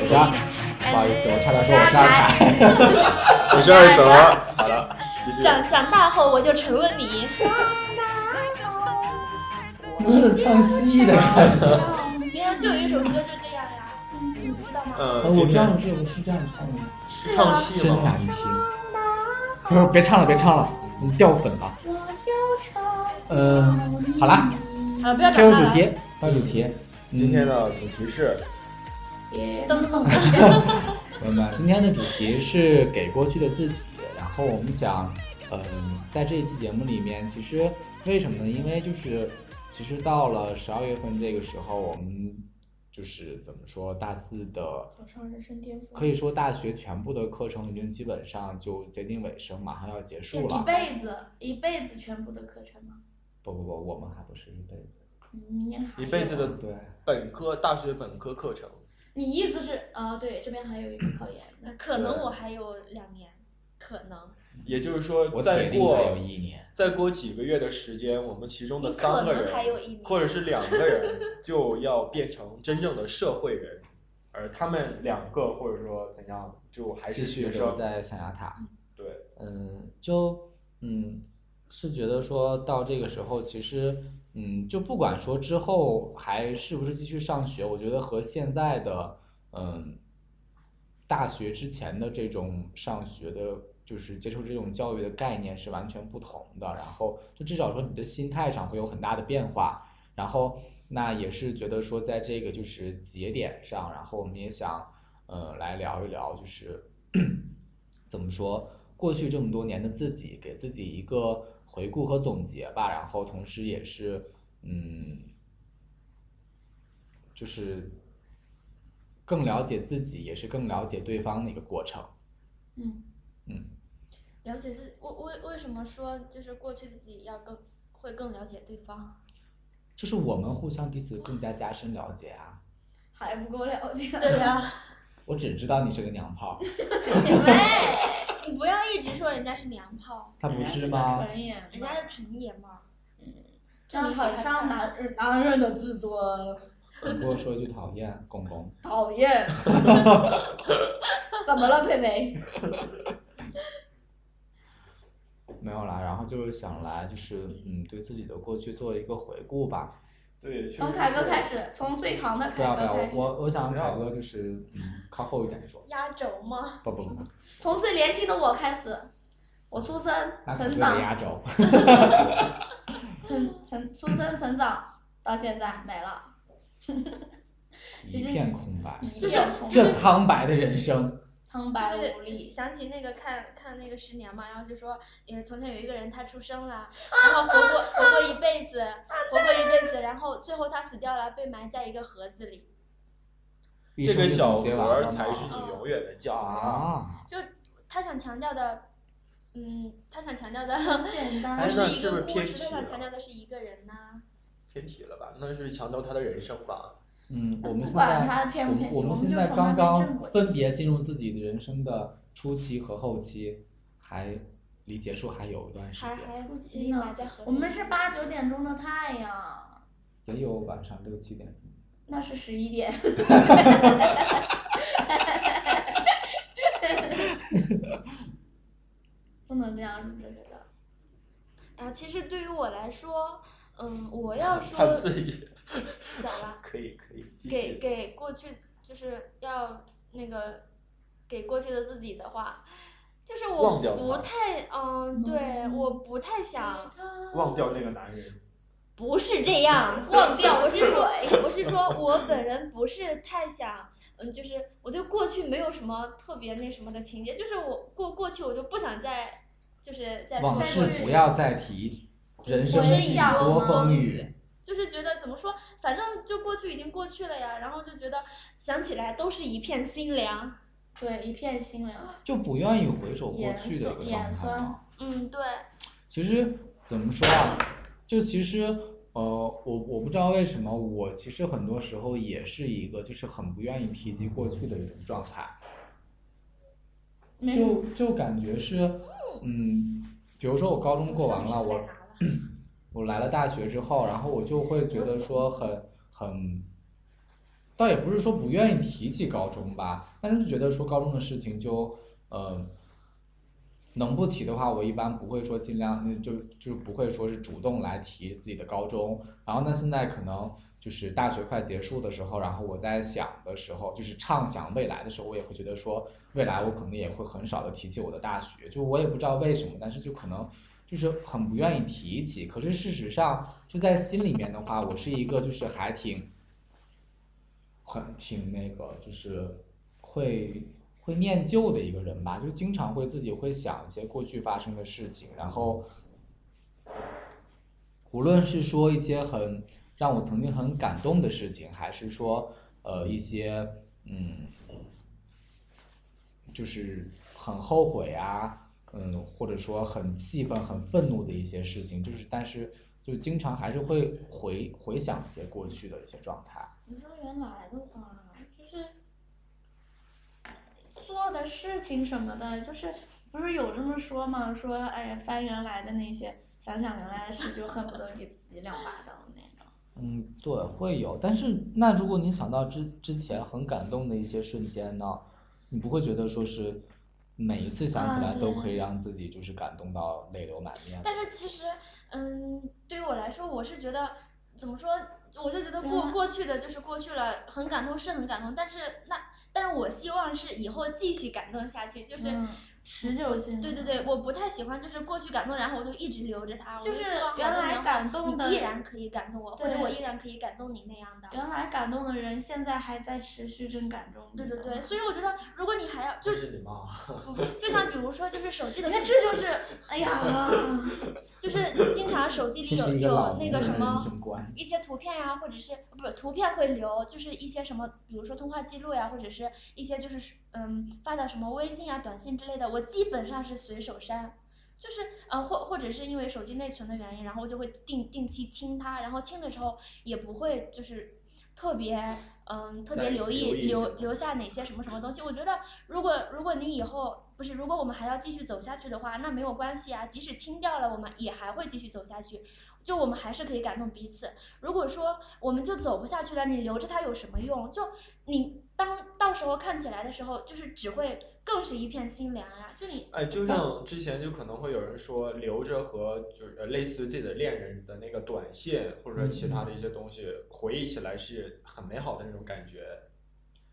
我是阿，不好意思，我差点说我是二凯。我 是二泽。好了，继续。长长大后我就成了你。有种唱戏的感觉。你看，就有一首歌就这样呀，你不知道吗？呃，我今天知道这首是这样唱的，唱戏吗？真难听。不是，别唱了，别唱了，你掉粉了。嗯，好啦，好了，不要切入主。题，到主题。嗯今天的主题是噔噔噔，朋友们，今天的主题是给过去的自己。然后我们想，嗯、在这一期节目里面，其实为什么呢？因为就是，其实到了十二月份这个时候，我们就是怎么说，大四的走上人生巅峰。可以说大学全部的课程已经基本上就接近尾声，马上要结束了。一辈子，一辈子全部的课程吗？不不不，我们还不是一辈子。嗯明年还一辈子的对，本科大学本科课程。你意思是啊？对，这边还有一个考研，那可能我还有两年，可能。也就是说，我再过。再过几个月的时间，我们其中的三个人或者是两个人就要变成真正的社会人，而他们两个或者说怎样，就还是继续学生。留在象牙塔。对，嗯，就嗯，是觉得说到这个时候，其实嗯，就不管说之后还是不是继续上学，我觉得和现在的嗯大学之前的这种上学的，就是接受这种教育的概念是完全不同的。然后就至少说你的心态上会有很大的变化。然后那也是觉得说在这个就是节点上，然后我们也想呃来聊一聊，就是怎么说过去这么多年的自己，给自己一个回顾和总结吧。然后同时也是嗯，就是更了解自己，也是更了解对方的一个过程。嗯嗯，了解自为为为什么说就是过去的自己要更会更了解对方？就是我们互相彼此更加加深了解啊。还不够了解。对呀、我只知道你是个娘炮，喂，你不要一直说人家是娘炮，他不是吗？纯爷，人家是纯爷们儿。这样很伤男人男人的自尊，你给我说一句讨厌，公公。讨厌。怎么了，佩佩？没有啦，然后就是想来，就是嗯，对自己的过去做一个回顾吧。对，从凯哥开始，从最长的不要不要，凯哥开始，我我我想凯哥就是嗯，靠后一点说。压轴吗？不不不，从最年轻的我开始，我出生、成长、压轴。成成出生、成长到现在没了，一片空白，一就是片空这苍白的人生。苍白就是无力。想起那个看看那个十年嘛，然后就说，也从前有一个人他出生了，然后活过活过一辈子，活过一辈子，然后最后他死掉了，被埋在一个盒子里。这个小盒才是你永远的家。啊，就他想强调的，嗯，他想强调的简单是一那是不是个故事，他想偏题了强调的是一个人呐、偏题了吧？那是强调他的人生吧？嗯，我们现在管他偏不偏，我们我们现在刚刚。分别进入自己的人生的初期和后期，还离结束还有一段时间。我们是八九点钟的太阳，也有晚上六七点。那是十一点。不能这样，是不是觉得？啊，其实对于我来说，嗯，我要说自己咋了？可以可以给。给过去就是要那个给过去的自己的话，就是我不太嗯，对，我不太想，忘掉那个男人。不是这样，忘掉我是说水不是说我本人不是太想。嗯，就是我对过去没有什么特别那什么的情节，就是我过过去我就不想再，就是在往事不要再提，人生回几多风雨。就是觉得怎么说，反正就过去已经过去了呀，然后就觉得想起来都是一片心凉。对，一片心凉。就不愿意回首过去的一个状态。嗯，对，其实怎么说啊？就其实呃，我我不知道为什么，我其实很多时候也是一个就是很不愿意提及过去的一种状态。没就就感觉是，嗯，比如说我高中过完了，我我来了大学之后，然后我就会觉得说很很，倒也不是说不愿意提起高中吧，但是就觉得说高中的事情就呃，能不提的话，我一般不会说尽量，嗯就就不会说是主动来提自己的高中。然后那，现在可能就是大学快结束的时候，然后我在想的时候，就是畅想未来的时候，我也会觉得说，未来我可能也会很少的提起我的大学，就我也不知道为什么，但是就可能就是很不愿意提起。可是事实上，就在心里面的话，我是一个就是还挺，很挺那个，就是会会念旧的一个人吧，就经常会自己会想一些过去发生的事情，然后无论是说一些很让我曾经很感动的事情，还是说呃一些嗯，就是很后悔啊，嗯，或者说很气愤、很愤怒的一些事情，就是但是就经常还是会回回想一些过去的一些状态。你说原来的话，就是做的事情什么的，就是不是有这么说吗？说哎呀，翻原来的那些，想想原来的事，就恨不得给自己两巴掌那种。嗯，对，会有。但是那如果你想到之之前很感动的一些瞬间呢，你不会觉得说是每一次想起啊来都可以让自己就是感动到泪流满面？但是其实，嗯，对于我来说，我是觉得怎么说，我就觉得过过去的就是过去了，很感动是很感动，但是那，但是我希望是以后继续感动下去，就是。嗯持久性。对对对，我不太喜欢就是过去感动，然后我就一直留着它。就是原来感动的你依然可以感动我，或者我依然可以感动你那样的。原来感动的人，现在还在持续着感动。对对对，所以我觉得，如果你还要就这是礼貌。不就像比如说，就是手机的你看，这就是，哎呀，就是经常手机里有有那个什么。一些图片呀，或者是不是图片会留，就是一些什么，比如说通话记录呀，或者是一些就是嗯发的什么微信啊、短信之类的，我基本上是随手删。就是呃或或者是因为手机内存的原因，然后我就会定定期清它，然后清的时候也不会就是特别嗯特别留意留留下哪些什么什么东西。我觉得如果如果你以后不是如果我们还要继续走下去的话，那没有关系啊，即使清掉了，我们也还会继续走下去。就我们还是可以感动彼此。如果说我们就走不下去了，你留着它有什么用？就你当到时候看起来的时候，就是只会更是一片心凉呀。就你哎，就像之前就可能会有人说，留着和就是呃类似于自己的恋人的那个短信，或者说其他的一些东西，回忆起来是很美好的那种感觉，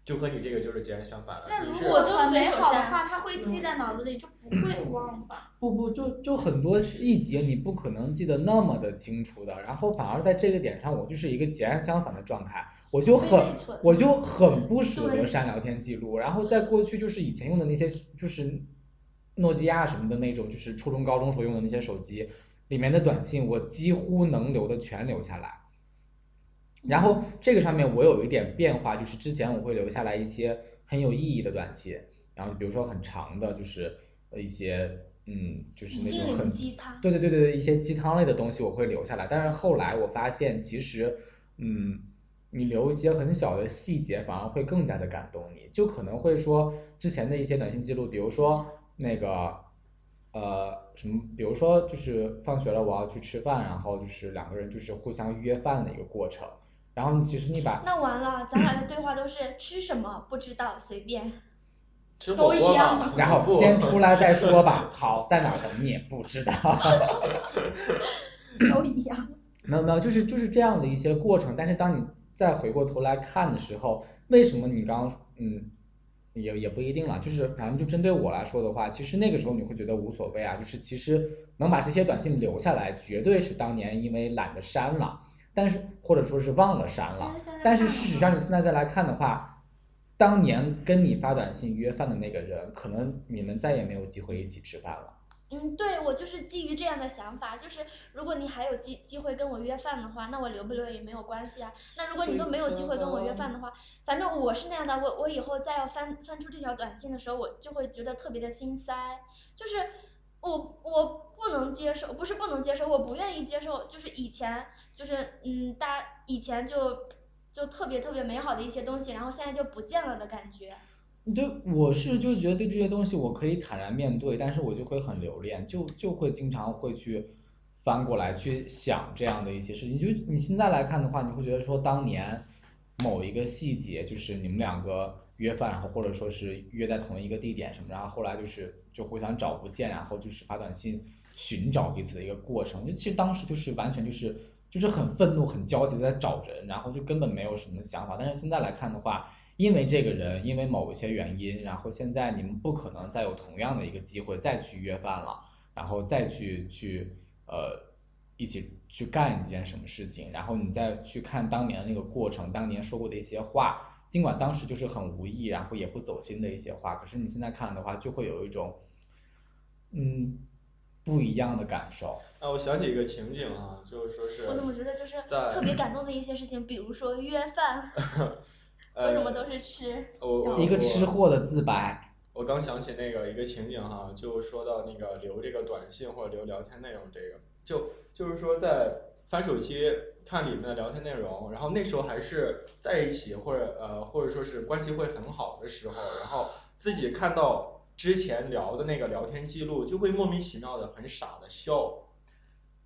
就和你这个就是截然相反的。那如果都果很美随手删好的话，他会记在脑子里，就不会忘吧？不不，就就很多细节你不可能记得那么的清楚的，然后反而在这个点上，我就是一个截然相反的状态，我就很我就很不舍得删聊天记录，然后在过去就是以前用的那些就是诺基亚什么的那种，就是初中高中时候用的那些手机里面的短信，我几乎能留的全留下来。然后这个上面我有一点变化，就是之前我会留下来一些很有意义的短信，然后比如说很长的，就是呃一些嗯，就是那种很鸡汤。对对对对对，一些鸡汤类的东西我会留下来，但是后来我发现，其实，嗯，你留一些很小的细节，反而会更加的感动你。就可能会说之前的一些短信记录，比如说那个，呃，什么，比如说就是放学了我要去吃饭，然后就是两个人就是互相约饭的一个过程，然后其实你把那完了，咱俩的对话都是吃什么不知道，随便。吃都火锅嘛一样嘛，然后先 出来再说吧，好，在哪儿等你不知道。都一样。没有没有，就是就是这样的一些过程。但是当你再回过头来看的时候，为什么你刚刚嗯，也也不一定了。就是反正就针对我来说的话，其实那个时候你会觉得无所谓啊。就是其实能把这些短信留下来，绝对是当年因为懒得删了，但是或者说是忘了删了。但是事实上，你现在再来看的话，当年跟你发短信约饭的那个人，可能你们再也没有机会一起吃饭了。嗯，对我就是基于这样的想法，就是如果你还有机机会跟我约饭的话，那我留不留也没有关系啊。那如果你都没有机会跟我约饭的话，反正我是那样的，我我以后再要翻翻出这条短信的时候，我就会觉得特别的心塞，就是我我不能接受，不是不能接受，我不愿意接受，就是以前就是嗯，大以前就就特别特别美好的一些东西，然后现在就不见了的感觉。对，我是就觉得对这些东西我可以坦然面对，但是我就会很留恋，就就会经常会去翻过来去想这样的一些事情。就你现在来看的话，你会觉得说当年某一个细节，就是你们两个约饭，然后或者说是约在同一个地点什么，然后后来就是就互相找不见，然后就是发短信寻找彼此的一个过程。就其实当时就是完全就是就是很愤怒、很焦急的在找人，然后就根本没有什么想法。但是现在来看的话，因为这个人，因为某一些原因，然后现在你们不可能再有同样的一个机会再去约饭了，然后再去去呃一起去干一件什么事情，然后你再去看当年的那个过程，当年说过的一些话，尽管当时就是很无意，然后也不走心的一些话，可是你现在看的话，就会有一种嗯不一样的感受。啊，我想起一个情景啊，就是说是我怎么觉得就是特别感动的一些事情，比如说约饭，为呃什么都是吃？我笑一个吃货的自白，我刚想起那个一个情景哈，就说到那个留这个短信或者留聊天内容这个，就就是说在翻手机看里面的聊天内容，然后那时候还是在一起或者呃或者说是关系会很好的时候，然后自己看到之前聊的那个聊天记录，就会莫名其妙的很傻的笑，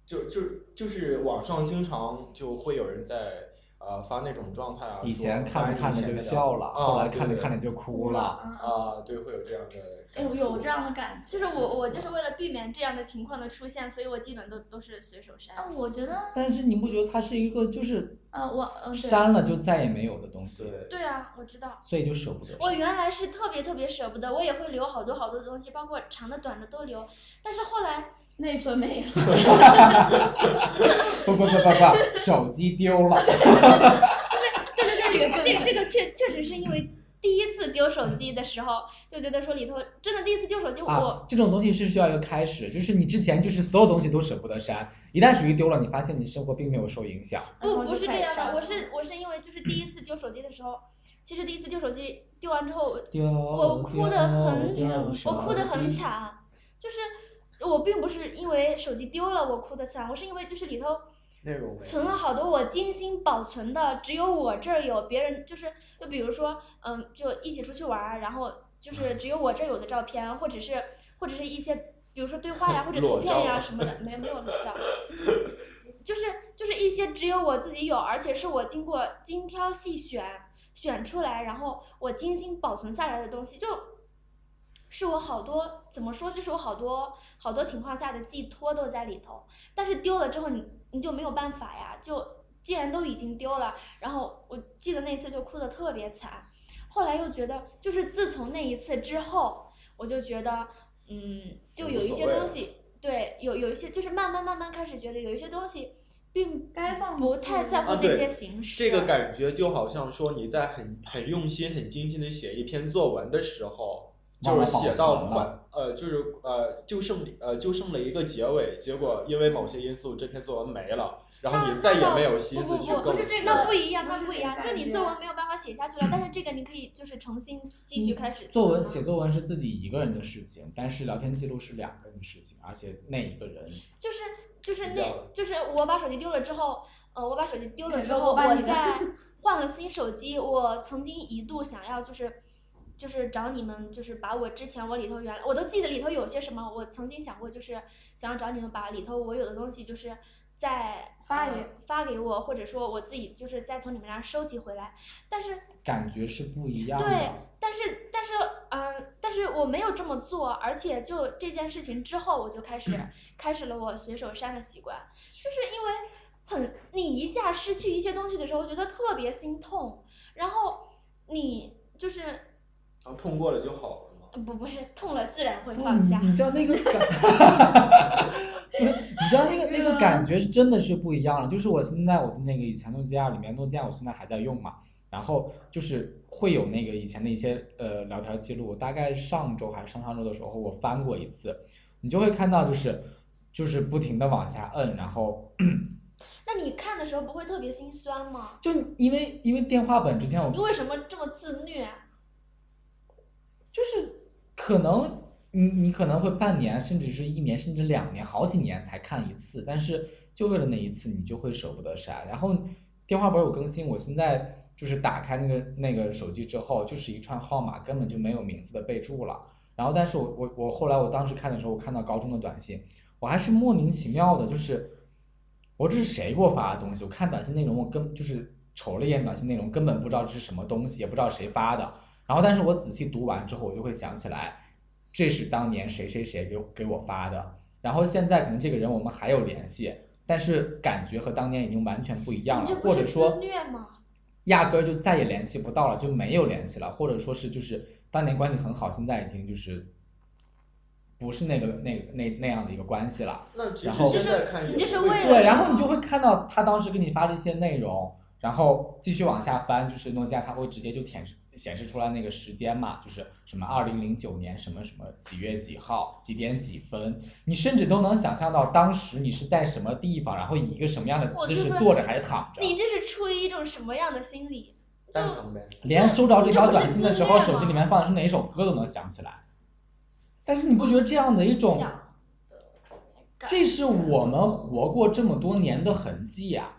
就就就是网上经常就会有人在呃发那种状态啊，以前看着看着就笑了，后来看着看着着就哭了。啊，啊，对，会有这样的哎，我。有这样的感觉。就是我我就是为了避免这样的情况的出现，所以我基本都都是随手删。啊，我觉得，但是你不觉得它是一个就是呃，我，嗯，删了就再也没有的东西，对，对啊，我知道。所以就舍不得。我原来是特别特别舍不得，我也会留好多好多的东西，包括长的短的都留。但是后来，内存没了。不不不不不，手机丢了。对对对，这个这个这个确确实是因为第一次丢手机的时候，就觉得说里头真的第一次丢手机，我、啊，这种东西是需要一个开始，就是你之前就是所有东西都舍不得删，一旦手机丢了，你发现你生活并没有受影响。不不是这样的，我是我是因为就是第一次丢手机的时候，其实第一次丢手机丢完之后，我哭的很我哭的很惨，就是我并不是因为手机丢了我哭的惨，我是因为就是里头存了好多我精心保存的，只有我这儿有，别人就是就比如说，嗯，就一起出去玩儿，然后就是只有我这儿有的照片，或者是或者是一些比如说对话呀或者图片呀什么的，没有没有裸照，就是就是一些只有我自己有，而且是我经过精挑细选选出来，然后我精心保存下来的东西，就是我好多怎么说，就是我好多好多情况下的寄托都在里头，但是丢了之后你你就没有办法呀，就既然都已经丢了，然后我记得那次就哭的特别惨，后来又觉得就是自从那一次之后，我就觉得嗯，就有一些东西，对，有有一些就是慢慢慢慢开始觉得有一些东西并该放不肆太在乎那些形式，这个感觉就好像说你在很很用心、很精心的写一篇作文的时候，就是写到保存快呃，就是呃，就剩呃就剩了一个结尾，结果因为某些因素，这篇作文没了，然后你再也没有心思去构思。不不不不是这个不一样，那不一样。就你作文没有办法写下去了，但是这个你可以就是重新继续开始。作文写作文是自己一个人的事情，但是聊天记录是两个人的事情，而且那一个人就是就是那就是我把手机丢了之后，呃，我把手机丢了之后，我把你的我在换了新手机，我曾经一度想要就是。就是找你们，就是把我之前我里头原我都记得里头有些什么，我曾经想过，就是想要找你们把里头我有的东西，就是再呃发给发给我，或者说我自己就是再从你们那儿收集回来，但是感觉是不一样的。对，但是但是嗯、但是我没有这么做，而且就这件事情之后，我就开始、开始了我随手删的习惯，就是因为很你一下失去一些东西的时候，我觉得特别心痛，然后你就是然后痛过了就好了吗。不不是痛了自然会放下，你你知道那个感，不是，你知道那个那个感觉是真的是不一样的。就是我现在我的那个以前诺基亚里面，诺基亚我现在还在用嘛，然后就是会有那个以前的一些呃聊天记录，大概上周还是上上周的时候我翻过一次，你就会看到就是就是不停的往下摁，然后 那你看的时候不会特别心酸吗？就因为因为电话本之前我你为什么这么自虐？就是可能你你可能会半年，甚至是一年，甚至两年，好几年才看一次，但是就为了那一次，你就会舍不得删。然后电话本有更新，我现在就是打开那个那个手机之后，就是一串号码，根本就没有名字的备注了。然后，但是我我我后来我当时看的时候，我看到高中的短信，我还是莫名其妙的，就是我这是谁给我发的东西？我看短信内容，我根就是瞅了一眼短信内容，根本不知道这是什么东西，也不知道谁发的。然后，但是我仔细读完之后，我就会想起来，这是当年谁谁谁给我给我发的。然后现在可能这个人我们还有联系，但是感觉和当年已经完全不一样了，或者说虐吗？压根儿就再也联系不到了，就没有联系了，或者说是就是当年关系很好，现在已经就是不是那个那个那那样的一个关系了。然后实现在看你也会这是为了对，然后你就会看到他当时给你发的一些内容，然后继续往下翻，就是诺基亚它会直接就显示显示出来那个时间嘛，就是什么二零零九年什么什么几月几号几点几分，你甚至都能想象到当时你是在什么地方，然后以一个什么样的姿势坐着还是躺着。你这是出于一种什么样的心理？蛋疼呗。连收着这条短信的时候，手机里面放的是哪一首歌都能想起来。但是你不觉得这样的一种，这是我们活过这么多年的痕迹呀、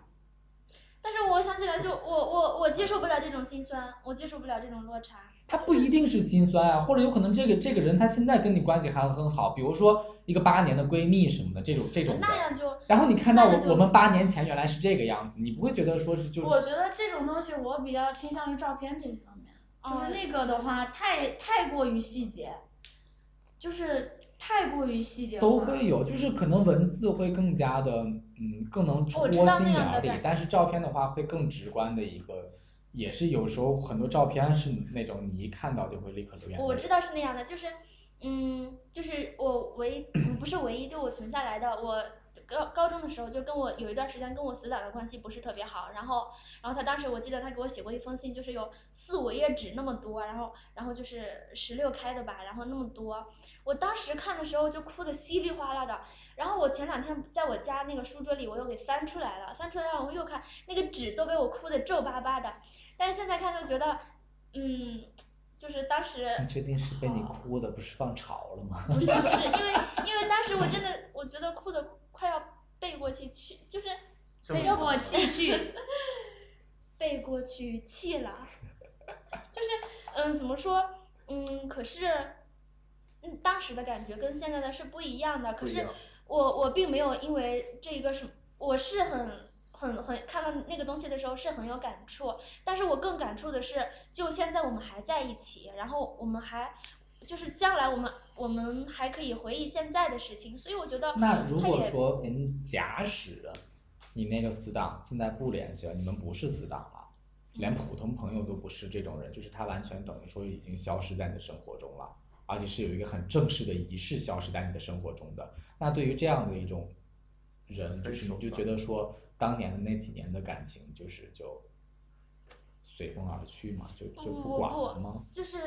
但是我想起来就，我我我接受不了这种心酸，我接受不了这种落差。他不一定是心酸啊，或者有可能这个这个人他现在跟你关系还很好，比如说一个八年的闺蜜什么的这种这种人。那样就然后你看到我我们八年前原来是这个样子，你不会觉得说是就是我觉得这种东西我比较倾向于照片这一方面，就是哦那个的话太太过于细节，就是太过于细节化都会有，就是可能文字会更加的嗯更能戳心眼里，但是照片的话会更直观的一个，也是有时候很多照片是那种你一看到就会立刻流眼泪。我知道是那样的，就是，嗯，就是我唯一嗯不是唯一，就我存下来的，我高高中的时候就跟我有一段时间跟我死党的关系不是特别好，然后然后他当时我记得他给我写过一封信，就是有四五页纸那么多，然后然后就是十六开的吧，然后那么多，我当时看的时候就哭的稀里哗啦的，然后我前两天在我家那个书桌里我又给翻出来了，翻出来我又看那个纸都被我哭的皱巴巴的，但是现在看就觉得，嗯。就是当时你确定是被你哭的，不是放潮了吗？不是不是，因为 因为当时我真的我觉得哭的快要背过去去，就是背过气去，背过去气了，就是嗯怎么说嗯，可是嗯当时的感觉跟现在的是不一样的，可是我我并没有因为这个什么我是很很很看到那个东西的时候是很有感触，但是我更感触的是，就现在我们还在一起，然后我们还就是将来我们我们还可以回忆现在的事情，所以我觉得那如果说，嗯，假使你那个死党现在不联系了，你们不是死党了，连普通朋友都不是这种人，就是他完全等于说已经消失在你的生活中了，而且是有一个很正式的仪式消失在你的生活中的。那对于这样的一种人，就是你就觉得说，当年的那几年的感情，就是就随风而去嘛，就就不不管不了吗？就是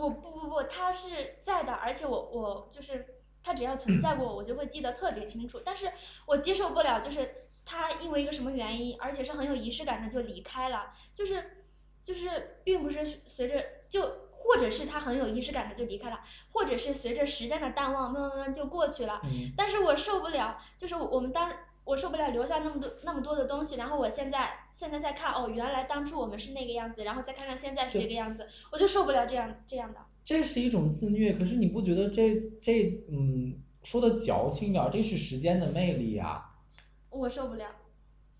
我不不不，他是在的，而且我我就是他只要存在过，我就会记得特别清楚。但是我接受不了，就是他因为一个什么原因，而且是很有仪式感的就离开了，就是就是并不是随着就。或者是他很有仪式感的就离开了，或者是随着时间的淡忘，慢慢慢慢就过去了。嗯，但是我受不了，就是我们当我受不了留下那么多那么多的东西，然后我现在现在再看，哦，原来当初我们是那个样子，然后再看看现在是这个样子，我就受不了这样这样的。这是一种自虐，可是你不觉得这这嗯说的矫情点儿，这是时间的魅力啊。我受不了。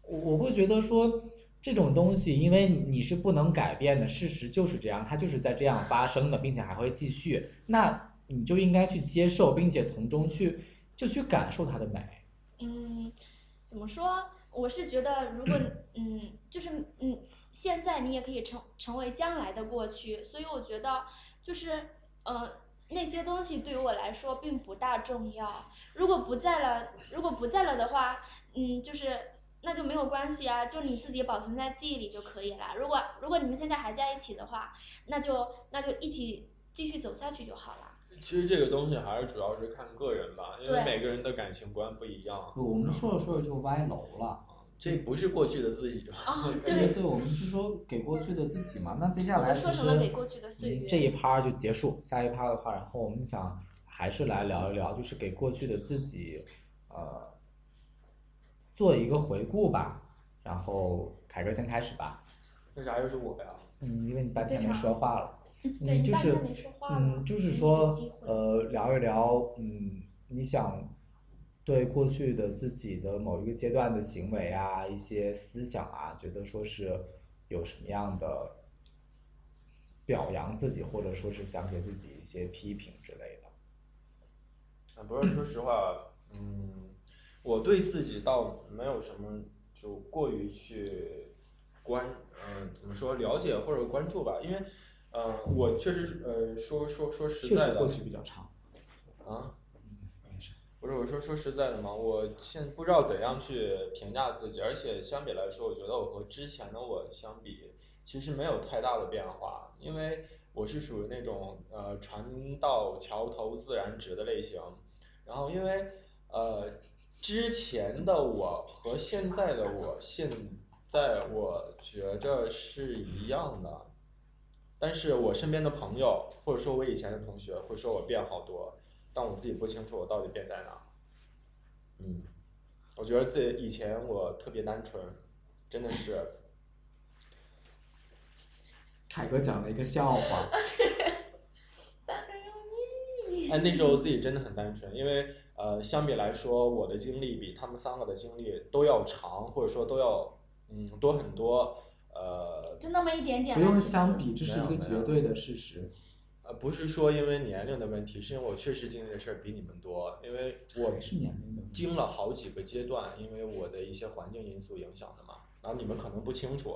我我会觉得说这种东西，因为你是不能改变的，事实就是这样，它就是在这样发生的，并且还会继续，那你就应该去接受，并且从中去就去感受它的美。嗯，怎么说？我是觉得，如果嗯，就是嗯，现在你也可以成成为将来的过去，所以我觉得就是呃，那些东西对于我来说并不大重要。如果不在了，如果不在了的话，嗯，就是那就没有关系啊，就你自己保存在记忆里就可以了。如果如果你们现在还在一起的话，那就那就一起继续走下去就好了。其实这个东西还是主要是看个人吧，因因为每个人的感情观不一样。不，我们说着说着就歪楼了。这不是过去的自己，啊，对对，对，我们是说给过去的自己嘛。那接下来其实说成了给过去的岁月。嗯这一趴就结束，下一趴的话，然后我们想还是来聊一聊，就是给过去的自己，呃，做一个回顾吧。然后凯哥先开始吧，为啥又是我呀？嗯，因为你半天没说话了，对嗯，就是嗯，就是说呃，聊一聊，嗯，你想对过去的自己的某一个阶段的行为啊，一些思想啊，觉得说是有什么样的表扬自己，或者说是想给自己一些批评之类的。啊，不是，说实话，嗯，我对自己倒没有什么就过于去关，嗯、怎么说了解或者关注吧，因为，呃，我确实是，呃，说说说实在的确实过去比较长，啊，不是我说说实在的嘛，我现不知道怎样去评价自己，而且相比来说，我觉得我和之前的我相比，其实没有太大的变化，因为我是属于那种呃船到桥头自然直的类型，然后因为呃之前的我和现在的我，现在我觉着是一样的，但是我身边的朋友或者说我以前的同学会说我变好多，但我自己不清楚我到底变在哪。嗯，我觉得自己以前我特别单纯，真的是。凯哥讲了一个笑话，哎，那时候自己真的很单纯，因为呃，相比来说，我的经历比他们三个的经历都要长，或者说都要嗯多很多。呃就那么一点点不用相比，这是一个绝对的事实。呃，不是说因为年龄的问题，是因为我确实经历的事儿比你们多，因为我是年龄的经了好几个阶段，因为我的一些环境因素影响的嘛。然后你们可能不清楚，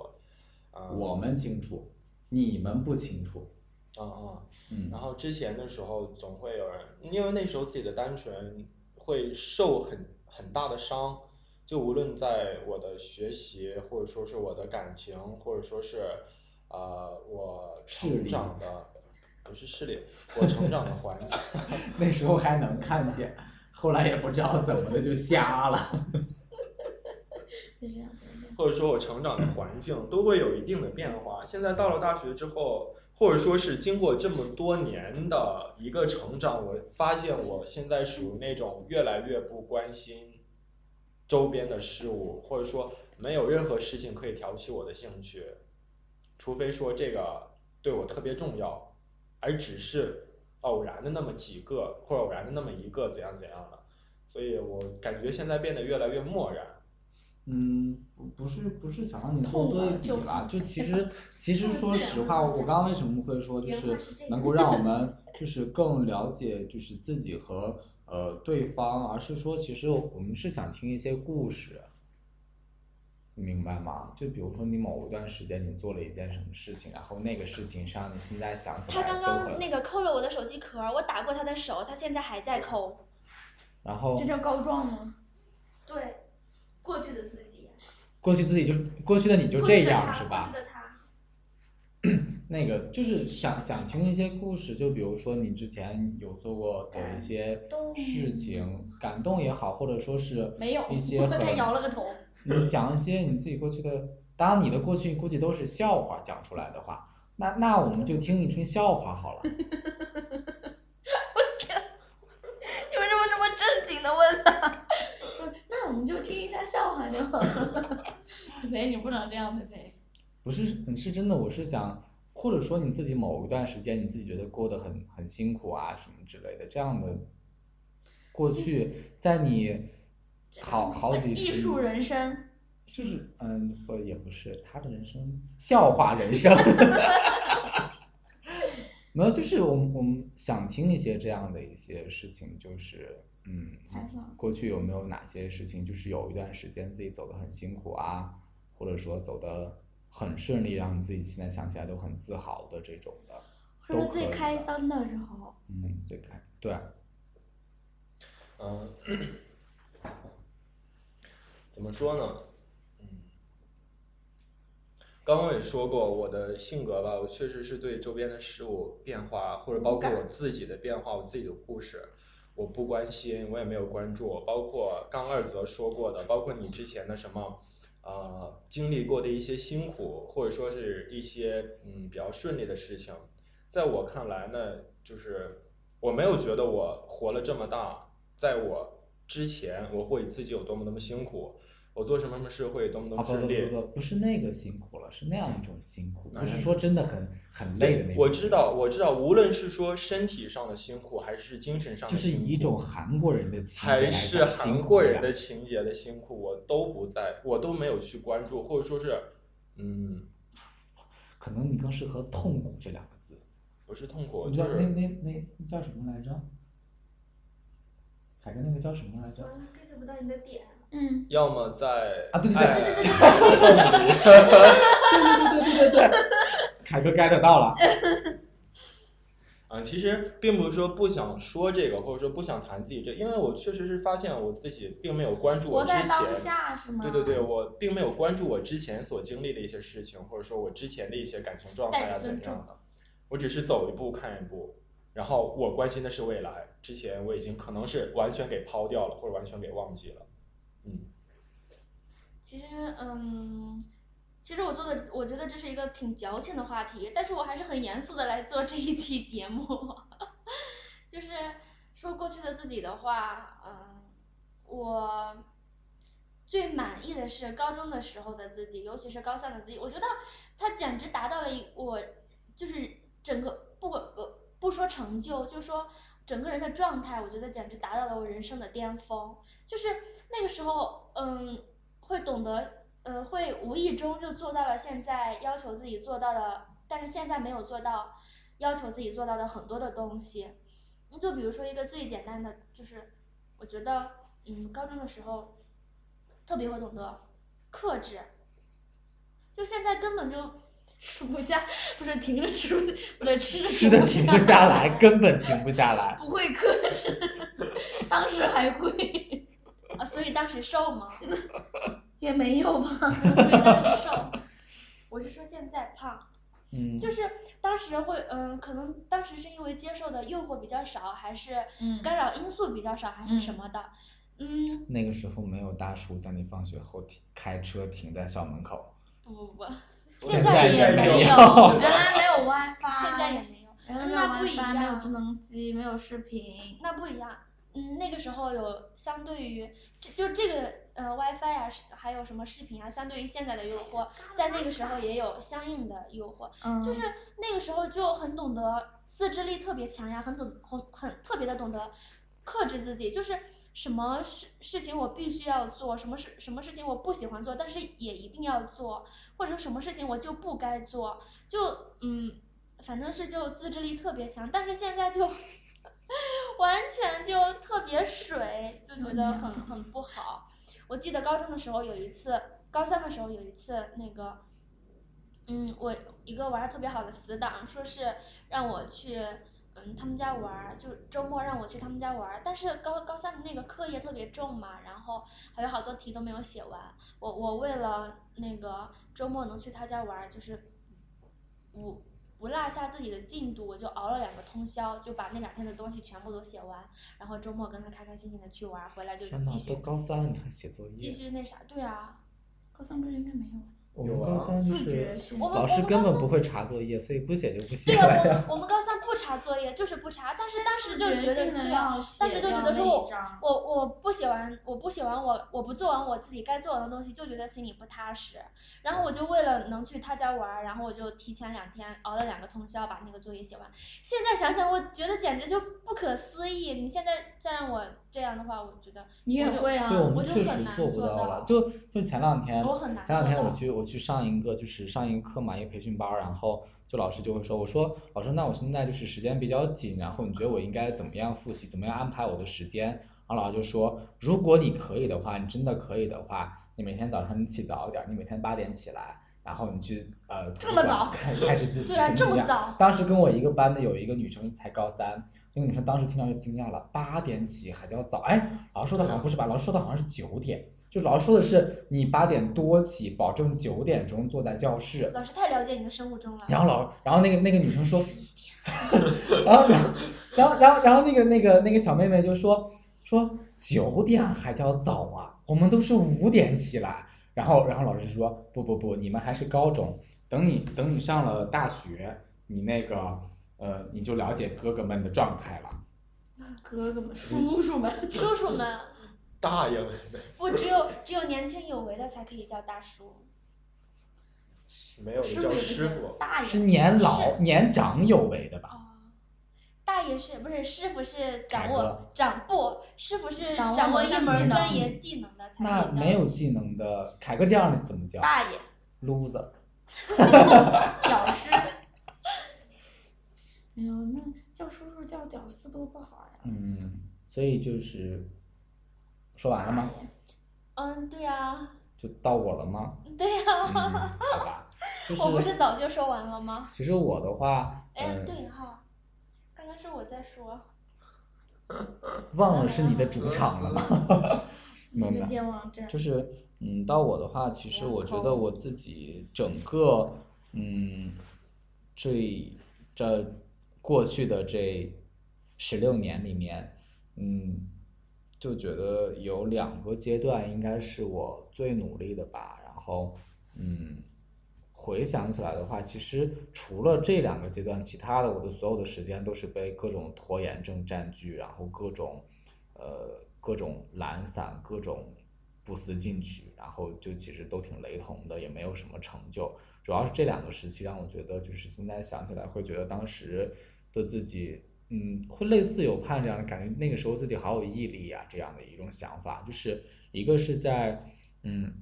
啊、我们清楚，你们不清楚。啊啊，嗯然后之前的时候总会有人，因为那时候自己的单纯会受很很大的伤，就无论在我的学习，或者说是我的感情，或者说是呃我成长的，不是视力，我成长的环境，那时候还能看见，后来也不知道怎么的就瞎了。就这样子。或者说我成长的环境都会有一定的变化。现在到了大学之后，或者说是经过这么多年的一个成长，我发现我现在属于那种越来越不关心周边的事物，或者说没有任何事情可以挑起我的兴趣，除非说这个对我特别重要，而只是偶然的那么几个，或者偶然的那么一个怎样怎样的。所以我感觉现在变得越来越漠然。嗯，不不是不是想让你做痛对比了就啦，就其实 其实说实话，我我刚刚为什么会说就是能够让我们就是更了解就是自己和呃对方，而是说其实我们是想听一些故事，你明白吗？就比如说你某一段时间你做了一件什么事情，然后那个事情上你现在想起他来都刚刚，那个抠了我的手机壳，我打过他的手，他现在还在抠。然后这叫告状吗？对，过去的自己，过去自己就过去的你就这样是吧去？的他，那个就是想想听一些故事，就比如说你之前有做过的一些事情，感动也好，或者说是没有一些他很摇了个头。你讲一些你自己过去的，当然你的过去估计都是笑话讲出来的话，那那我们就听一听笑话好了。不行，你为什么这么正经的问他？说那我们就听一下笑话就好了。培培，你不能这样，培培。不是，你是真的，我是想，或者说你自己某一段时间你自己觉得过得很很辛苦啊什么之类的，这样的过去在你好好几十艺术人生，就是嗯，不也不是他的人生笑话人生，没有，就是我们我们想听一些这样的一些事情，就是嗯过去有没有哪些事情，就是有一段时间自己走得很辛苦啊，或者说走得很顺利，让你自己现在想起来都很自豪的这种的，或者都可以最开心的时候，嗯，最开对，嗯，怎么说呢？嗯，刚刚也说过，我的性格吧，我确实是对周边的事物变化，或者包括我自己的变化，我自己的故事，我不关心，我也没有关注，包括刚二则说过的，包括你之前的什么。呃，经历过的一些辛苦，或者说是一些嗯比较顺利的事情，在我看来呢，就是我没有觉得我活了这么大，在我之前我会自己有多么多么辛苦，我做什么什么事会多么多啊不不么。不不，不是那个辛苦了，是那样一种辛苦，哪不是说真的很很累的那种。我知道，我知道，无论是说身体上的辛苦，还是精神上就是的辛苦，以一种韩国人的情节还来是讲辛苦韩国人的情节的辛苦，我都不在，我都没有去关注，或者说是，嗯，可能你更适合痛苦这两个字。不是痛苦，你知道那就是那那那叫什么来着？凯哥那个叫什么来着？get 不到你的点。嗯，要么在啊对对对对对对对对对对对，凯哥 get 到了。嗯，其实并不是说不想说这个，或者说不想谈自己这，因为我确实是发现我自己并没有关注我之前，下是吗？对对对，我并没有关注我之前所经历的一些事情，或者说我之前的一些感情状态啊怎样的，我只是走一步看一步，然后我关心的是未来，之前我已经可能是完全给抛掉了，或者完全给忘记了，嗯，其实，嗯，其实我做的，我觉得这是一个挺矫情的话题，但是我还是很严肃的来做这一期节目。就是说过去的自己的话，嗯，我最满意的是高中的时候的自己，尤其是高三的自己，我觉得他简直达到了一我就是整个不管不不说成就，就说整个人的状态，我觉得简直达到了我人生的巅峰。就是那个时候，嗯，会懂得，呃，会无意中就做到了现在要求自己做到的，但是现在没有做到，要求自己做到的很多的东西。你就比如说一个最简单的，就是我觉得，嗯，高中的时候特别会懂得克制，就现在根本就吃不下，不是停着吃不，不对，吃着吃的停不下来，根本停不下来。不会克制，当时还会，啊，所以当时瘦吗，也没有吧？所以当时瘦。我是说现在胖。嗯，就是当时会，嗯，可能当时是因为接受的诱惑比较少，还是嗯干扰因素比较少，还是什么的，嗯，那个时候没有大叔在你放学后停开车停在校门口。不不不，现在在也没有，原来没有 WiFi，现在也没有，原来没有那不一 WiFi，没有样。智能机，没有视频，那不一样。嗯，那个时候有相对于，这就这个呃 WiFi 啊，还有什么视频啊，相对于现在的诱惑，在那个时候也有相应的诱惑。嗯，就是那个时候就很懂得自制力特别强呀，很懂很很特别的懂得克制自己，就是什么事事情我必须要做，什么事什么事情我不喜欢做，但是也一定要做，或者什么事情我就不该做，就嗯，反正是就自制力特别强，但是现在就 完全就特别水，就觉得很很不好。我记得高中的时候有一次，高三的时候有一次那个。嗯，我一个玩的特别好的死党说是让我去，嗯，他们家玩儿，就周末让我去他们家玩儿。但是高高三的那个课业特别重嘛，然后还有好多题都没有写完。我我为了那个周末能去他家玩儿，就是不不落下自己的进度，我就熬了两个通宵，就把那两天的东西全部都写完，然后周末跟他开开心心的去玩儿，回来就天哪，继续都高三了你还写作业继？续那啥，对啊。高三不是应该没有？我们高三就是我们老师我们高三根本不会查作业，所以不写就不写对呀、了呀。我们我们高三不查作业，就是不查，但是当时就觉得当时就觉得说我那一张我我不写完，我不写完我我不做完我自己该做完的东西，就觉得心里不踏实。然后我就为了能去他家玩儿，然后我就提前两天熬了两个通宵把那个作业写完。现在想想，我觉得简直就不可思议。你现在再让我这样的话，我觉得你也我就会啊？对，我我们确就很难实做不到到了。就就前两天，我很难前两做到天我去我去上一个就是上一个课嘛，一个培训班儿，然后就老师就会说，我说老师，那我现在就是时间比较紧，然后你觉得我应该怎么样复习，怎么样安排我的时间？然后老师就说，如果你可以的话，你真的可以的话，你每天早上你起早一点儿，你每天八点起来。然后你去呃，这么早开开始自习，对啊这么早当时跟我一个班的有一个女生才高三，那个女生当时听到就惊讶了，八点起还叫早？哎，老师说的好像不是吧？老师说的好像是九点，就老师说的是你八点多起，保证九点钟坐在教室。老师太了解你的生物钟了。然后老，然后那个那个女生说，然后然后然后然后然后那个那个那个小妹妹就说说九点还叫早啊，我们都是五点起来。然后然后老师说不不不，你们还是高中，等你等你上了大学，你那个呃你就了解哥哥们的状态了。哥哥们、叔叔们，叔叔们，大爷们，不只有只有年轻有为的才可以叫大叔。没有叫师傅大是。年老年长有为的吧？哦，大爷是不是师傅是掌握掌不？师傅是掌握一门项技能专业技能的才那。没有技能的，凯哥这样的怎么叫大爷，？loser。屌丝。没有，那叫叔叔叫屌丝多不好呀。嗯，所以就是说完了吗？嗯，对呀、就到我了吗？对呀、嗯，好吧，就是我不是早就说完了吗？其实我的话，哎，呃，对哈，刚刚是我在说。忘了是你的主场了吗？就是嗯，到我的话，其实我觉得我自己整个嗯，这这过去的这十六年里面，嗯，就觉得有两个阶段应该是我最努力的吧。然后嗯，回想起来的话，其实除了这两个阶段，其他的我的所有的时间都是被各种拖延症占据，然后各种呃各种懒散，各种不思进取，然后就其实都挺雷同的，也没有什么成就。主要是这两个时期让我觉得，就是现在想起来会觉得当时的自己，嗯，会类似有盼这样的感觉。那个时候自己好有毅力呀、这样的一种想法。就是一个是在，嗯，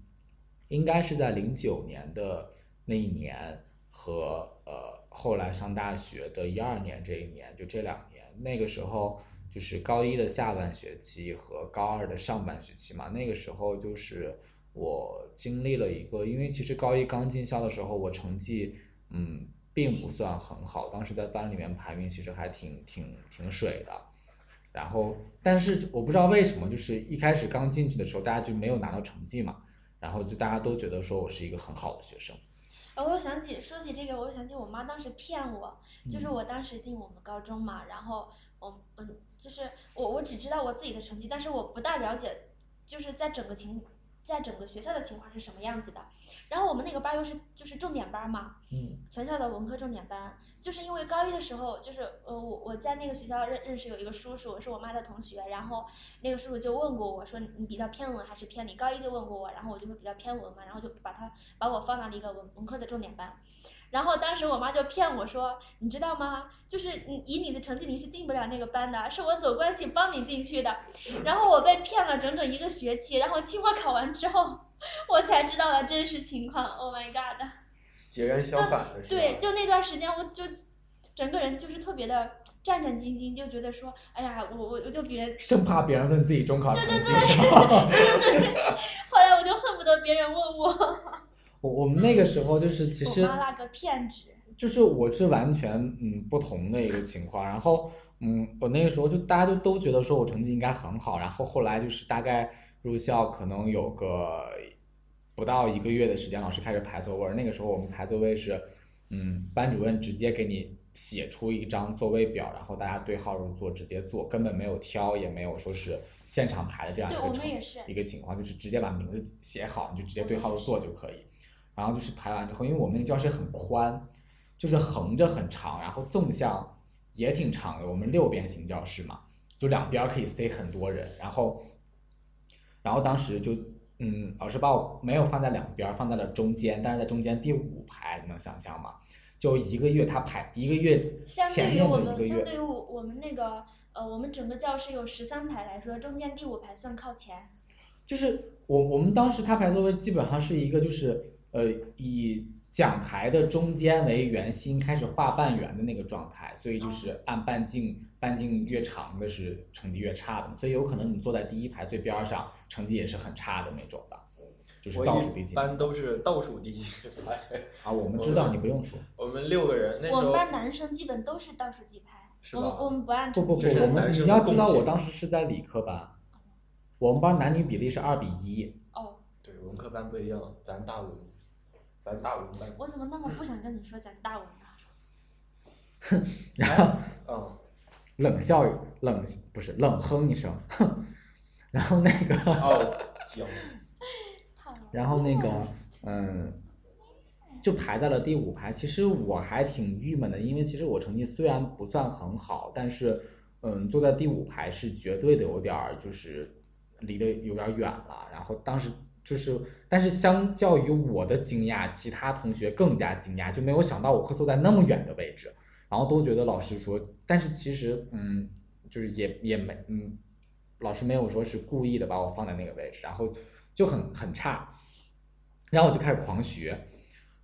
应该是在零九年的那一年和呃后来上大学的一二年这一年，就这两年，那个时候就是高一的下半学期和高二的上半学期嘛，那个时候就是我经历了一个，因为其实高一刚进校的时候，我成绩嗯并不算很好，当时在班里面排名其实还挺挺挺水的。然后，但是我不知道为什么，就是一开始刚进去的时候，大家就没有拿到成绩嘛，然后就大家都觉得说我是一个很好的学生。哎，我又想起说起这个，我又想起我妈当时骗我，就是嗯我当时进我们高中嘛，然后我嗯，就是我我只知道我自己的成绩，但是我不大了解，就是在整个情，在整个学校的情况是什么样子的。然后我们那个班又是就是重点班嘛，嗯全校的文科重点班，就是因为高一的时候，就是呃我我在那个学校认认识有一个叔叔，是我妈的同学，然后那个叔叔就问过我说你比较偏文还是偏理？高一就问过我，然后我就说比较偏文嘛，然后就把他把我放到了一个文文科的重点班。然后当时我妈就骗我说，你知道吗？就是你以你的成绩你是进不了那个班的，是我走关系帮你进去的。然后我被骗了整整一个学期，然后期末考完之后，我才知道了真实情况。Oh my god！截然相反的是？对，就那段时间，我就整个人就是特别的战战兢兢，就觉得说，哎呀，我我我就别人，生怕别人问自己中考成绩对对对？后来我就恨不得别人问我。我我们那个时候就是其我实妈那个骗子，就是我是完全嗯不同的一个情况，然后嗯我那个时候就大家就都觉得说我成绩应该很好，然后后来就是大概入校可能有个不到一个月的时间，老师开始排座位儿，那个时候我们排座位是嗯班主任直接给你写出一张座位表，然后大家对号入座直接坐，根本没有挑，也没有说是现场排的这样一个一个情况，就是直接把名字写好，你就直接对号入座就可以。然后就是排完之后，因为我们那个教室很宽，就是横着很长，然后纵向也挺长的。我们六边形教室嘛，就两边儿可以塞很多人。然后，然后当时就嗯，老师把我没有放在两边儿，放在了中间，但是在中间第五排，你能想象吗？就一个月他排一个月相前面对于我们，相对于我我们那个呃，我们整个教室有十三排来说，中间第五排算靠前。就是我我们当时他排座位基本上是一个就是呃以讲台的中间为圆心开始画半圆的那个状态，所以就是按半径半径越长的是成绩越差的，所以有可能你坐在第一排最边儿上，成绩也是很差的那种的，就是倒数第几一般都是倒数第几排。啊，我们知道你不用说，我们六个人那时候我们班男生基本都是倒数几排，是我们吧我们不按不不不，我们你要知道我当时是在理科班，我们班男女比例是二比一，哦，对文科班不一样，咱大文，咱大。我怎么那么不想跟你说咱大文呢？然后。嗯，冷笑冷不是冷哼一声，哼，然后那个哦，行，然后那个嗯，就排在了第五排。其实我还挺郁闷的，因为其实我成绩虽然不算很好，但是嗯，坐在第五排是绝对的有点儿就是离得有点儿远了。然后当时就是，但是相较于我的惊讶，其他同学更加惊讶，就没有想到我会坐在那么远的位置，然后都觉得老师说，但是其实嗯，就是也也没嗯，老师没有说是故意的把我放在那个位置，然后就很很差。然后我就开始狂学，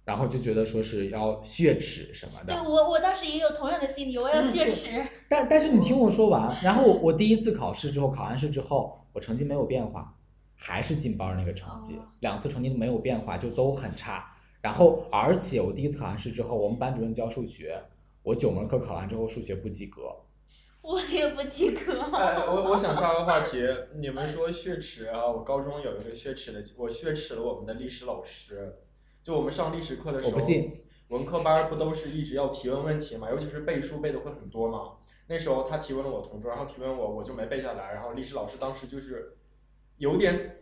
然后就觉得说是要血耻什么的。对我，我当时也有同样的心理，我要血耻。但但是你听我说完，然后我我第一次考试之后，考完试之后，我成绩没有变化，还是进班儿那个成绩，哦两次成绩都没有变化，就都很差。然后而且我第一次考完试之后，我们班主任教数学，我九门课考完之后数学不及格，我也不及格。哎，我我想插个话题，你们说血耻啊，我高中有一个血耻的，我血耻了我们的历史老师。就我们上历史课的时候，我不信。文科班儿不都是一直要提问问题嘛，尤其是背书背的会很多嘛。那时候他提问了我同桌，然后提问我，我就没背下来。然后历史老师当时就是有点，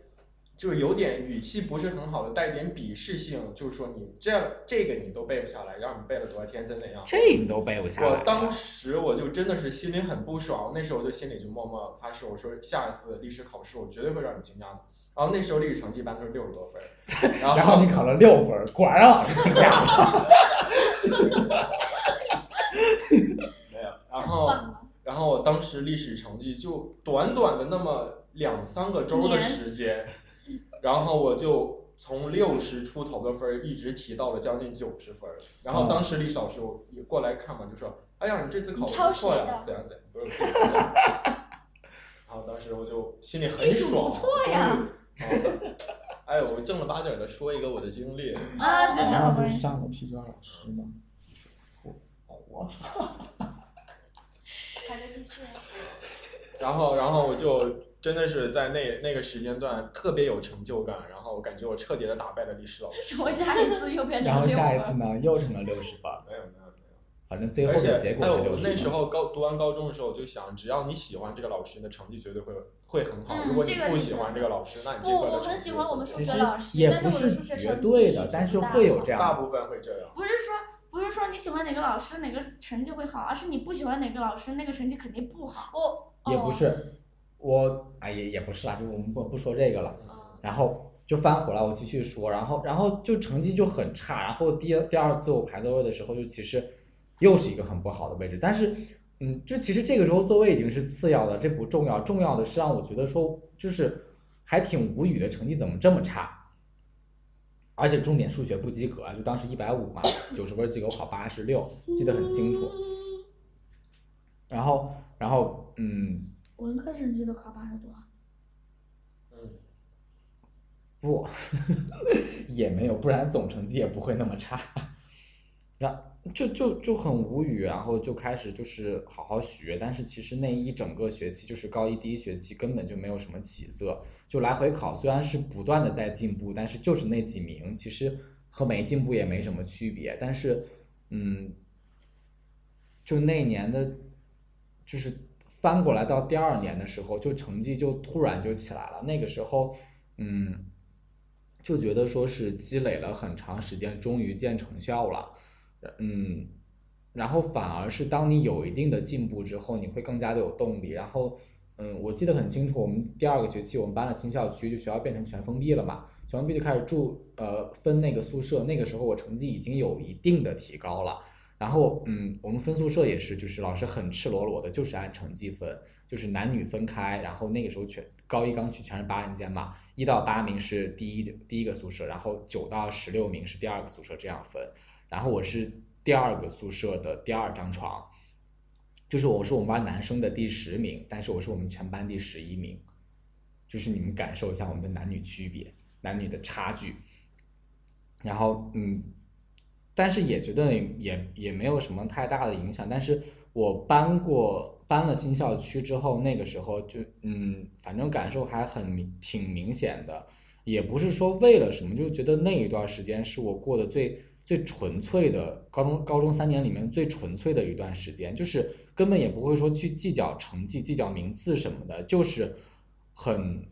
就是有点语气不是很好的，带点鄙视性，就是说你这样这个你都背不下来，让你背了多少天，怎怎样？这你都背不下来我。当时我就真的是心里很不爽，那时候我就心里就默默发誓，我说下一次历史考试我绝对会让你惊讶的。然后那时候历史成绩一般都是六十多分，然后 然后你考了六分，果然让老师惊讶了。没有，然后然后我当时历史成绩就短短的那么两三个周的时间，然后我就从六十出头的分儿一直提到了将近九十分儿。然后当时历史老师我也过来看嘛，就说：“哎呀，你这次考的不错呀，怎样怎样。”然后当时我就心里很技术爽，不错呀哎，我正儿八经的说一个我的经历，啊，行行，然后我跟你就上个批卷老师嘛，技术不错，活。还是继续。然后，然后我就真的是在那那个时间段特别有成就感，然后我感觉我彻底的打败了历史老师。我下一次又变然后下一次分。呢，又成了六十分，没有没有没有，反正最后而且的结果哎，是六十分。我那时候高读完高中的时候，我就想，只要你喜欢这个老师，你的成绩绝对会会很好。嗯如果你这个不喜欢这个老师，那你不，这科的我很喜欢我们数学老师，也不但是我的数学绝成对的，但是直不好会有这样大部分会这样。不是说不是说你喜欢哪个老师哪个成绩会好，而是你不喜欢哪个老师那个成绩肯定不好。我也不哦是，我哎也也不是啦，就我们不不说这个了。哦然后就翻回来，我继续说，然后然后就成绩就很差，然后第第二次我排座位的时候，就其实又是一个很不好的位置，但是嗯，就其实这个时候座位已经是次要的，这不重要，重要的是让我觉得说就是还挺无语的，成绩怎么这么差？而且重点数学不及格，就当时一百五嘛，九十分及格，我考八十六，记得很清楚。然后然后嗯，文科成绩都考八十多，嗯，不，也没有，不然总成绩也不会那么差。然就就就很无语，然后就开始就是好好学，但是其实那一整个学期就是高一第一学期根本就没有什么起色，就来回考虽然是不断的在进步，但是就是那几名，其实和没进步也没什么区别。但是，嗯，就那年的，就是翻过来到第二年的时候，就成绩就突然就起来了。那个时候，嗯，就觉得说是积累了很长时间，终于见成效了。嗯，然后反而是当你有一定的进步之后，你会更加的有动力。然后，嗯，我记得很清楚，我们第二个学期我们搬了新校区，就学校变成全封闭了嘛，全封闭就开始住呃分那个宿舍。那个时候我成绩已经有一定的提高了。然后，嗯，我们分宿舍也是，就是老师很赤裸裸的，就是按成绩分，就是男女分开。然后那个时候全高一刚去全是八人间嘛，一到八名是第一第一个宿舍，然后九到十六名是第二个宿舍这样分。然后我是第二个宿舍的第二张床，就是我是我们班男生的第十名，但是我是我们全班第十一名，就是你们感受一下我们的男女区别、男女的差距。然后嗯，但是也觉得也也没有什么太大的影响。但是我搬过搬了新校区之后，那个时候就嗯，反正感受还很明挺明显的。也不是说为了什么，就觉得那一段时间是我过得最最纯粹的高中高中三年里面最纯粹的一段时间，就是根本也不会说去计较成绩、计较名次什么的，就是很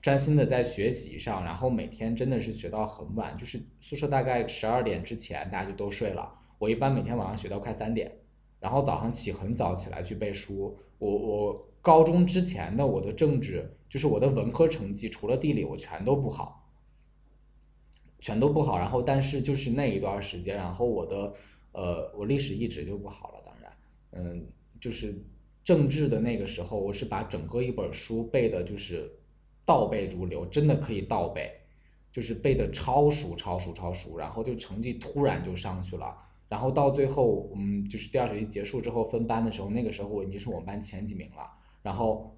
专心的在学习上，然后每天真的是学到很晚，就是宿舍大概十二点之前大家就都睡了，我一般每天晚上学到快三点，然后早上起很早起来去背书。我我高中之前的我的政治就是我的文科成绩，除了地理我全都不好，全都不好。然后但是就是那一段时间，然后我的呃我历史一直就不好了，当然，嗯，就是政治的那个时候，我是把整个一本书背的就是倒背如流，真的可以倒背。就是背的超熟、超熟、超熟，然后就成绩突然就上去了，然后到最后，嗯，就是第二学期结束之后分班的时候，那个时候我已经是我们班前几名了，然后，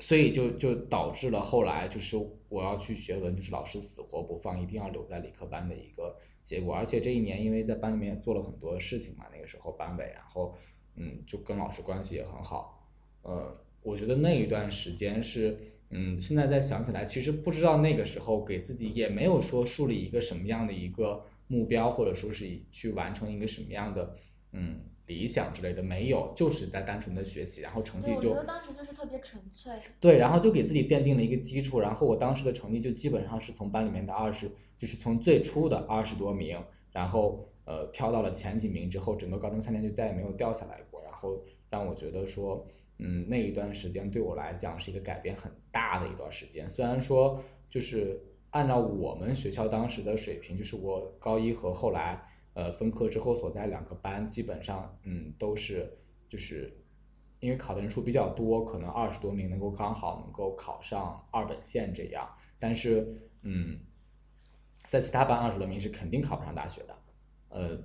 所以就就导致了后来就是我要去学文，就是老师死活不放，一定要留在理科班的一个结果。而且这一年因为在班里面做了很多事情嘛，那个时候班委，然后嗯，就跟老师关系也很好，呃，我觉得那一段时间是。嗯，现在再想起来，其实不知道那个时候给自己也没有说树立一个什么样的一个目标，或者说是去完成一个什么样的嗯理想之类的，没有，就是在单纯的学习，然后成绩就，我觉得当时就是特别纯粹。对，然后就给自己奠定了一个基础，然后我当时的成绩就基本上是从班里面的二十，就是从最初的二十多名，然后呃跳到了前几名之后，整个高中三年就再也没有掉下来过，然后让我觉得说。嗯，那一段时间对我来讲是一个改变很大的一段时间。虽然说，就是按照我们学校当时的水平，就是我高一和后来呃分科之后所在两个班，基本上嗯都是就是因为考的人数比较多，可能二十多名能够刚好能够考上二本线这样。但是嗯，在其他班二十多名是肯定考不上大学的，呃。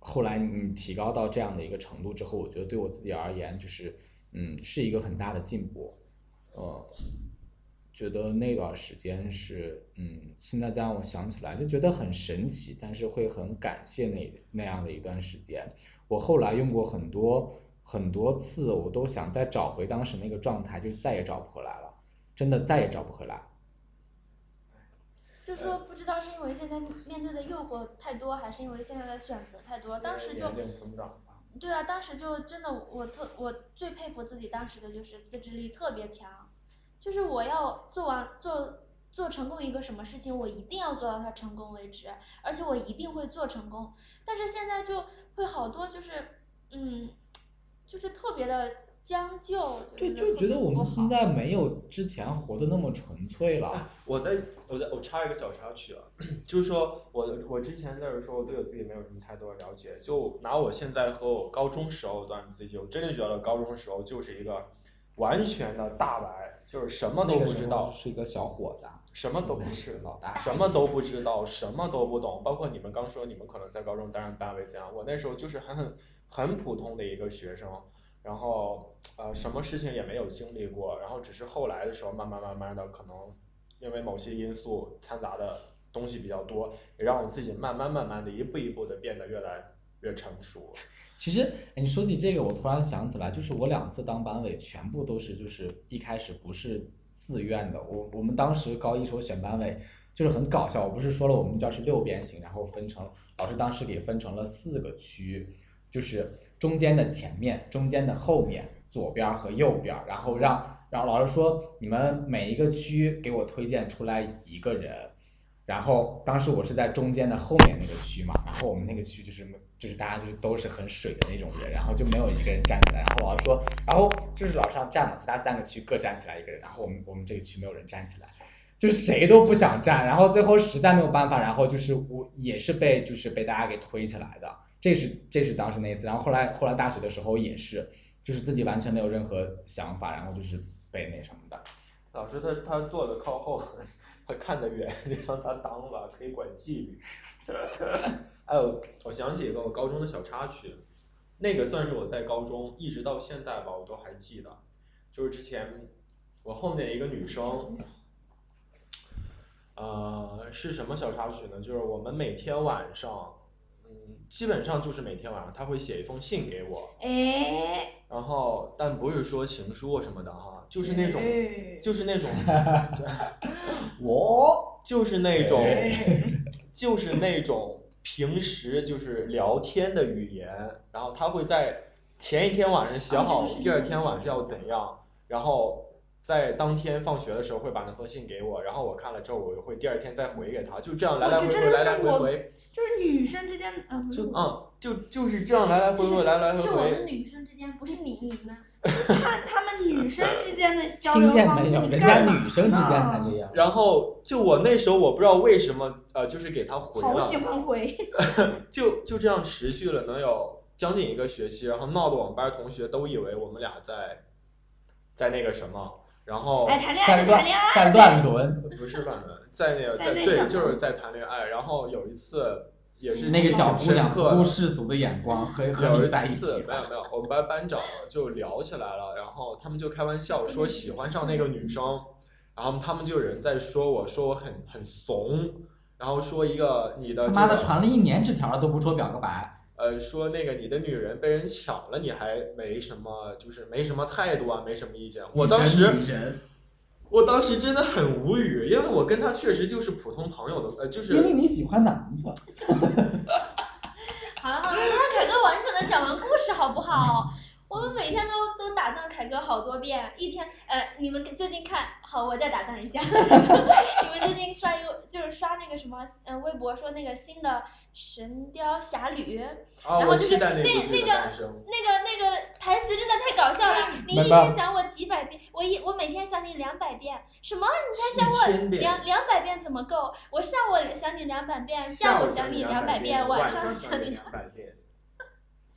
后来你提高到这样的一个程度之后，我觉得对我自己而言，就是嗯，是一个很大的进步，呃，觉得那段时间是嗯，现在再让我想起来就觉得很神奇，但是会很感谢那那样的一段时间。我后来用过很多很多次，我都想再找回当时那个状态，就再也找不回来了，真的再也找不回来。就说不知道是因为现在面对的诱惑太多，还是因为现在的选择太多。当时就增长吧。对啊，当时就真的我特我最佩服自己当时的就是自制力特别强，就是我要做完做做成功一个什么事情，我一定要做到它成功为止，而且我一定会做成功。但是现在就会好多就是嗯，就是特别的将就。对，就觉得我们现在没有之前活的那么纯粹了。我在我在我插一个小插曲啊，就是说我我之前在这说，我对我自己没有什么太多的了解。就拿我现在和我高中时候段自己，我真的觉得高中时候就是一个完全的大白，就是什么都不知道，是一个小伙子，什么都不是老大，什么都不知道，什么都不懂。包括你们刚说你们可能在高中担任班委这样，我那时候就是很很很普通的一个学生，然后呃什么事情也没有经历过，然后只是后来的时候慢慢慢慢的可能。因为某些因素掺杂的东西比较多，也让我自己慢慢慢慢的一步一步的变得越来越成熟。其实，你说起这个，我突然想起来，就是我两次当班委，全部都是就是一开始不是自愿的。我我们当时高一时候选班委，就是很搞笑。我不是说了我们教室六边形，然后分成老师当时给分成了四个区，就是中间的前面、中间的后面、左边和右边，然后让。然后老师说：“你们每一个区给我推荐出来一个人。”然后当时我是在中间的后面那个区嘛，然后我们那个区就是就是大家就是都是很水的那种人，然后就没有一个人站起来。然后老师说：“然后就是老师让站嘛，其他三个区各站起来一个人。”然后我们我们这个区没有人站起来，就是谁都不想站。然后最后实在没有办法，然后就是我也是被就是被大家给推起来的。这是这是当时那一次。然后后来后来大学的时候也是，就是自己完全没有任何想法，然后就是。被那什么的，老师他他坐的靠后，他看得远，你让他当吧，可以管纪律。还有，我想起一个我高中的小插曲，那个算是我在高中一直到现在吧，我都还记得。就是之前我后面一个女生，呃，是什么小插曲呢？就是我们每天晚上，基本上就是每天晚上，他会写一封信给我。哎。然后，但不是说情书什么的哈，就是那种，就是那种，我就是那种，就是那种平时就是聊天的语言，然后他会在前一天晚上写好第二天晚上要怎样，然后在当天放学的时候会把那封信给我，然后我看了之后，我会第二天再回给他，就这样来来回回，来来就是我回回，就是女生之间，嗯，就嗯，就就是这样来来回回，来来回回是我们。女生之间，不是你你呢？看他们女生之间的交流方式，你人家干嘛女生之间才这样。然后就我那时候我不知道为什么，呃，就是给他回了，好喜欢回，就就这样持续了能有将近一个学期，然后闹得我们班同学都以为我们俩在在那个什么，然后哎，谈恋在乱爱就谈恋爱在，乱伦，不是乱伦，在那个在在对，就是在谈恋爱。然后有一次也是那个小姑娘不世俗的眼光和和你在一起没有没有，我们班班长就聊起来了，然后他们就开玩笑说喜欢上那个女生，然后他们就有人在说我说我很很怂，然后说一个你的他妈的传了一年纸条了都不说表个白，呃说那个你的女人被人抢了，你还没什么就是没什么态度啊，没什么意见。我当时，我当时真的很无语，因为我跟他确实就是普通朋友的，呃就是因为你喜欢男的。好了好了，让凯哥完整的讲完故事好不好？我们每天都都打断凯哥好多遍，一天呃，你们最近看好，我再打断一下，你们最近刷一个就是刷那个什么呃微博说那个新的《神雕侠侣》，啊，然后就是那那个。那个那个台词真的太搞笑了，你一天想我几百遍，我一我每天想你两百遍，什么？你才想我两两百遍怎么够？我上午想你两百遍，下午想你两百遍，晚上上想你两百遍。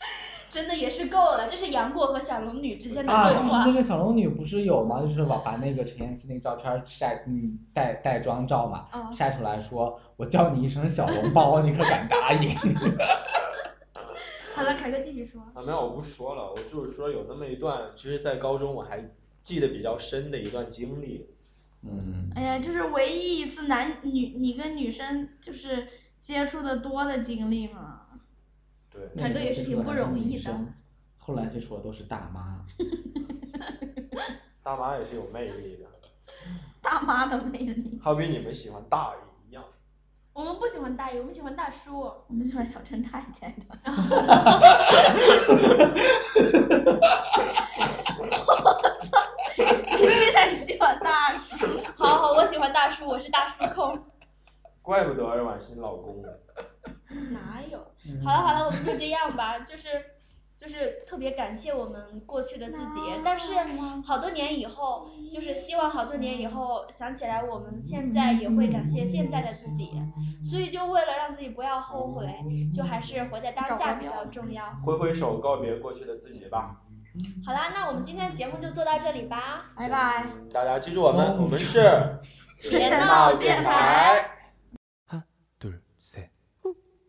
真的也是够了，这是杨过和小龙女之间的啊，对话。就是那个小龙女不是有吗？就是把把那个陈妍希那个照片晒，嗯，带带妆照嘛，嗯晒出来说，我叫你一声小笼包，你可敢答应？好了，凯哥继续说。啊，没有，我不说了，我就是说有那么一段，其实，在高中我还记得比较深的一段经历。嗯，哎呀，就是唯一一次男女你跟女生就是接触的多的经历嘛。对，凯哥也是挺不容易的。后来接触的都是大妈，大妈也是有魅力的，大妈的魅力，好比你们喜欢大姨一样。我们不喜欢大爷，我们喜欢大叔。我们喜欢小陈太监的。你现在喜欢大叔？好好，我喜欢大叔，我是大叔控。怪不得婉欣老公呢。哪有？好了好了，我们就这样吧，就是就是特别感谢我们过去的自己，但是好多年以后，就是希望好多年以后想起来，我们现在也会感谢现在的自己，所以就为了让自己不要后悔，就还是活在当下比较重要。挥挥手告别过去的自己吧。好啦，那我们今天的节目就做到这里吧，拜拜。嗯大家记住我们，哦我们是别闹电台。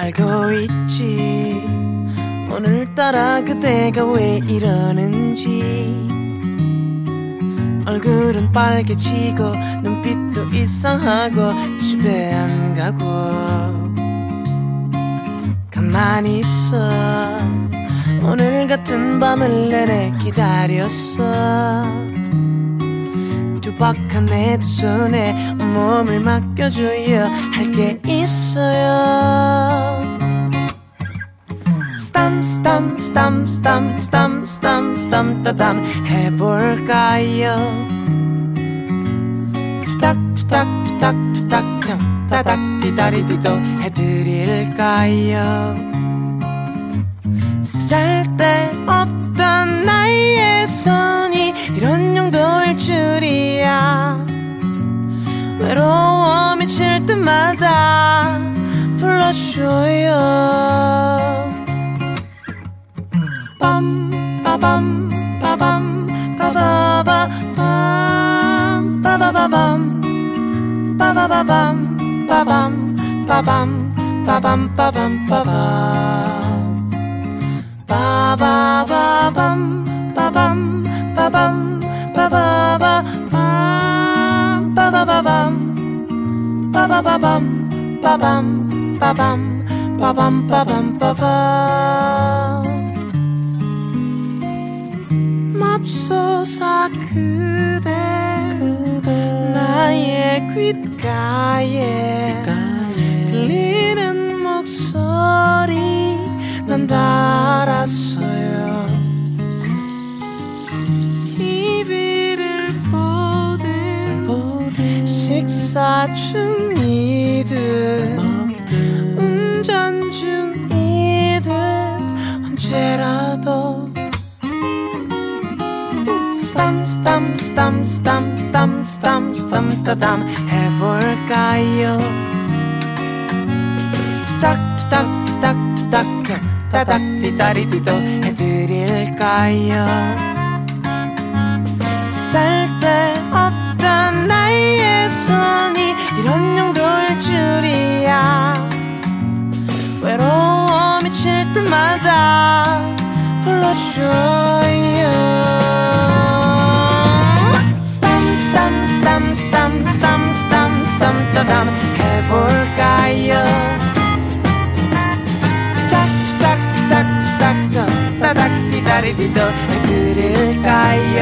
알고 있지. 오늘따라 그대가 왜 이러는지. 얼굴은 빨개지고 눈빛도 이상하고 집에 안 가고. 가만히 있어. 오늘 같은 밤을 내내 기다렸어 두박한 내 두 손에 몸을 맡겨줘야 할게 있어요. 스탐 스탐 스탐 스탐 스탐 스탐 스탐 따담 해볼까요? 투닥 투닥 투닥 투닥 참 따닥 디다리디도 해드릴까요? 쓸데없던 나의 손이 이런 용도일 줄이야. 외로워 미칠 때마다 불러줘요. 빰 빠밤 빠밤 빠바바 빰 빠바바밤. 빠바바밤 빠밤 빠밤 빠밤 빠밤 빠밤. 빠바바밤 빠밤 빠바바밤 빠바바밤. 빠바바밤 빠밤 빠밤 빠밤 빠밤 빠밤. 맙소사 그대 나의 귓가에. 들리는 목소리 난 달았어 사 중이든 운전 중이든 언제라도. 스탐 스탐 스탐 스탐 스탐 스탐 스탐 따담 해볼까요? 투닥 투닥 투닥 투닥 따닥 디다리디도 해드릴까요? 쓸데없던 손이 이런 용도일 줄이야. 외로워 미칠 때마다 불러줘요. 스탐 스탐 스탐 스탐 따담 해볼까요? 딱딱딱딱딱 따닥 디다리디도 해드릴까요